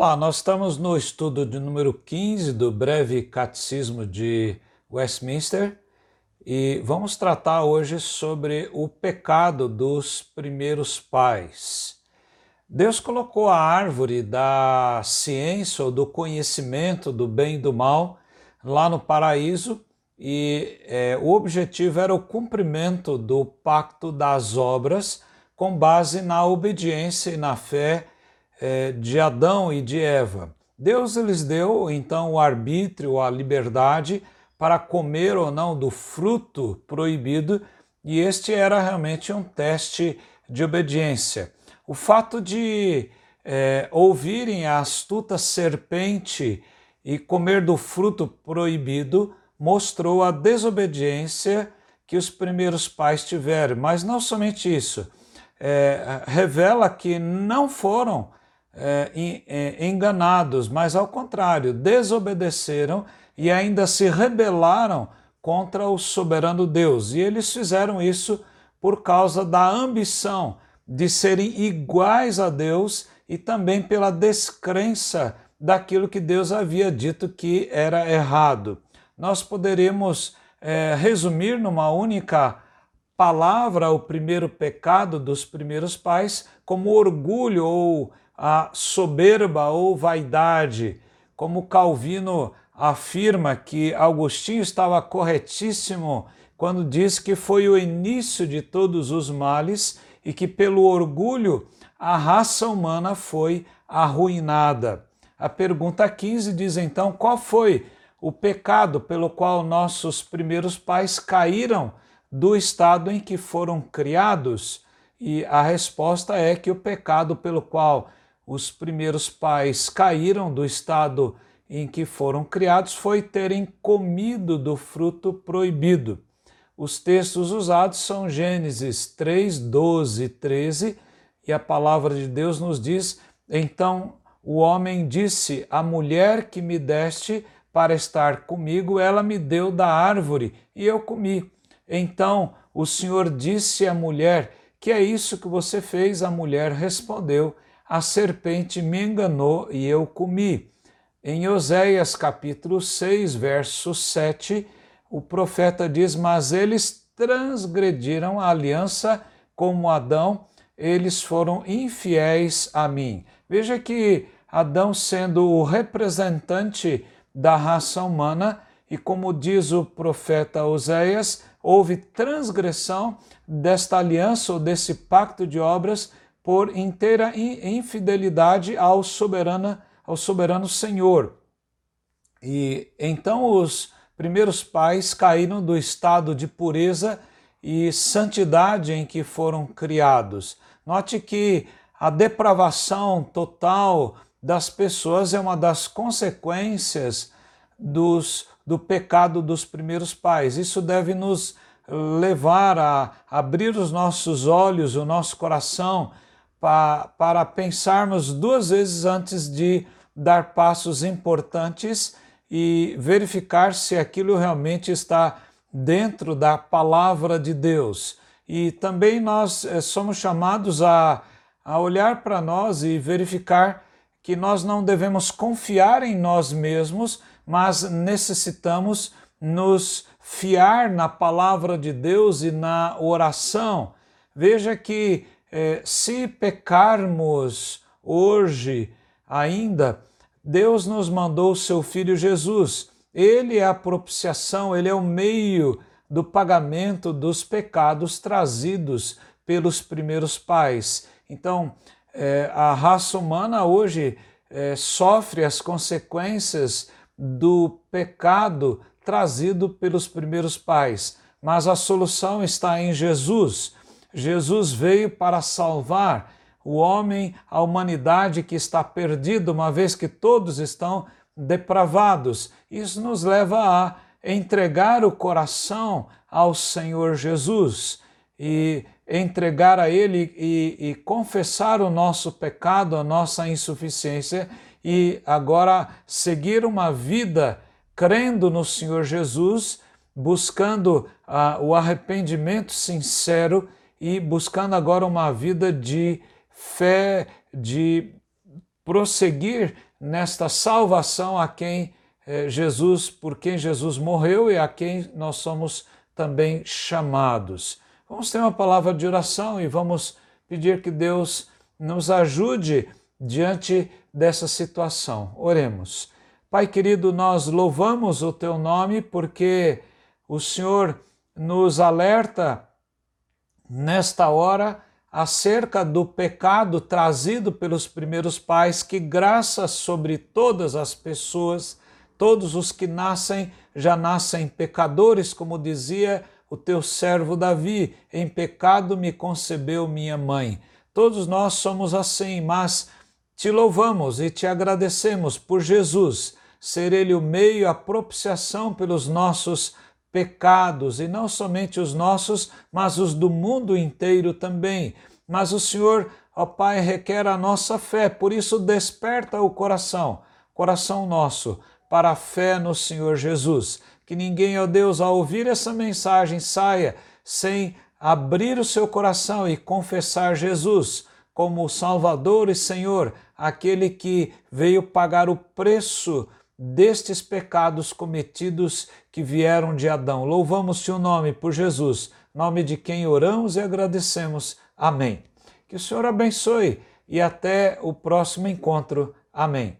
Olá, nós estamos no estudo de número 15 do Breve Catecismo de Westminster e vamos tratar hoje sobre o pecado dos primeiros pais. Deus colocou a árvore da ciência ou do conhecimento do bem e do mal lá no paraíso e é, o objetivo era o cumprimento do pacto das obras com base na obediência e na fé é, de Adão e de Eva. Deus lhes deu então o arbítrio, a liberdade para comer ou não do fruto proibido, e este era realmente um teste de obediência. O fato de é, ouvirem a astuta serpente e comer do fruto proibido mostrou a desobediência que os primeiros pais tiveram. Mas não somente isso, é, revela que não foram é, é, enganados, mas ao contrário, desobedeceram e ainda se rebelaram contra o soberano Deus. E eles fizeram isso por causa da ambição de serem iguais a Deus e também pela descrença daquilo que Deus havia dito que era errado. Nós poderíamos é, resumir numa única palavra o primeiro pecado dos primeiros pais como orgulho ou a soberba ou vaidade, como Calvino afirma que Agostinho estava corretíssimo quando diz que foi o início de todos os males e que pelo orgulho a raça humana foi arruinada. A pergunta 15 diz então: qual foi o pecado pelo qual nossos primeiros pais caíram do estado em que foram criados? E a resposta é que o pecado pelo qual os primeiros pais caíram do estado em que foram criados foi terem comido do fruto proibido. Os textos usados são Gênesis 3, 12 e 13, e a palavra de Deus nos diz: Então o homem disse: A mulher que me deste para estar comigo, ela me deu da árvore e eu comi. Então o Senhor disse à mulher: Que é isso que você fez? A mulher respondeu: a serpente me enganou e eu comi. Em Oséias capítulo 6, verso 7, o profeta diz: Mas eles transgrediram a aliança como Adão, eles foram infiéis a mim. Veja que Adão, sendo o representante da raça humana, e como diz o profeta Oséias, houve transgressão desta aliança ou desse pacto de obras por inteira infidelidade ao soberano, ao soberano Senhor. E então os primeiros pais caíram do estado de pureza e santidade em que foram criados. Note que a depravação total das pessoas é uma das consequências dos, do pecado dos primeiros pais. Isso deve nos levar a abrir os nossos olhos, o nosso coração pa, para pensarmos duas vezes antes de dar passos importantes e verificar se aquilo realmente está dentro da palavra de Deus. E também nós eh, somos chamados a, a olhar para nós e verificar que nós não devemos confiar em nós mesmos, mas necessitamos nos fiar na palavra de Deus e na oração. Veja que é, se pecarmos hoje ainda, Deus nos mandou o seu Filho Jesus. Ele é a propiciação, ele é o meio do pagamento dos pecados trazidos pelos primeiros pais. Então, é, a raça humana hoje é, sofre as consequências do pecado trazido pelos primeiros pais, mas a solução está em Jesus. Jesus veio para salvar o homem, a humanidade que está perdida, uma vez que todos estão depravados. Isso nos leva a entregar o coração ao Senhor Jesus e entregar a Ele e, e, confessar o nosso pecado, a nossa insuficiência e agora seguir uma vida crendo no Senhor Jesus buscando uh, o arrependimento sincero e buscando agora uma vida de fé, de prosseguir nesta salvação a quem eh, Jesus, por quem Jesus morreu e a quem nós somos também chamados. Vamos ter uma palavra de oração e vamos pedir que Deus nos ajude diante dessa situação. Oremos. Pai querido, nós louvamos o teu nome porque o Senhor nos alerta nesta hora acerca do pecado trazido pelos primeiros pais, que graça sobre todas as pessoas, todos os que nascem já nascem pecadores, como dizia o teu servo Davi, em pecado me concebeu minha mãe. Todos nós somos assim, mas te louvamos e te agradecemos por Jesus ser ele o meio, a propiciação pelos nossos pecados, e não somente os nossos, mas os do mundo inteiro também. Mas o Senhor, ó Pai, requer a nossa fé, por isso desperta o coração, coração nosso, para a fé no Senhor Jesus. Que ninguém, ó Deus, ao ouvir essa mensagem, saia sem abrir o seu coração e confessar Jesus como Salvador e Senhor, aquele que veio pagar o preço destes pecados cometidos que vieram de Adão. Louvamos teu nome por Jesus, nome de quem oramos e agradecemos. Amém. Que o Senhor abençoe e até o próximo encontro. Amém.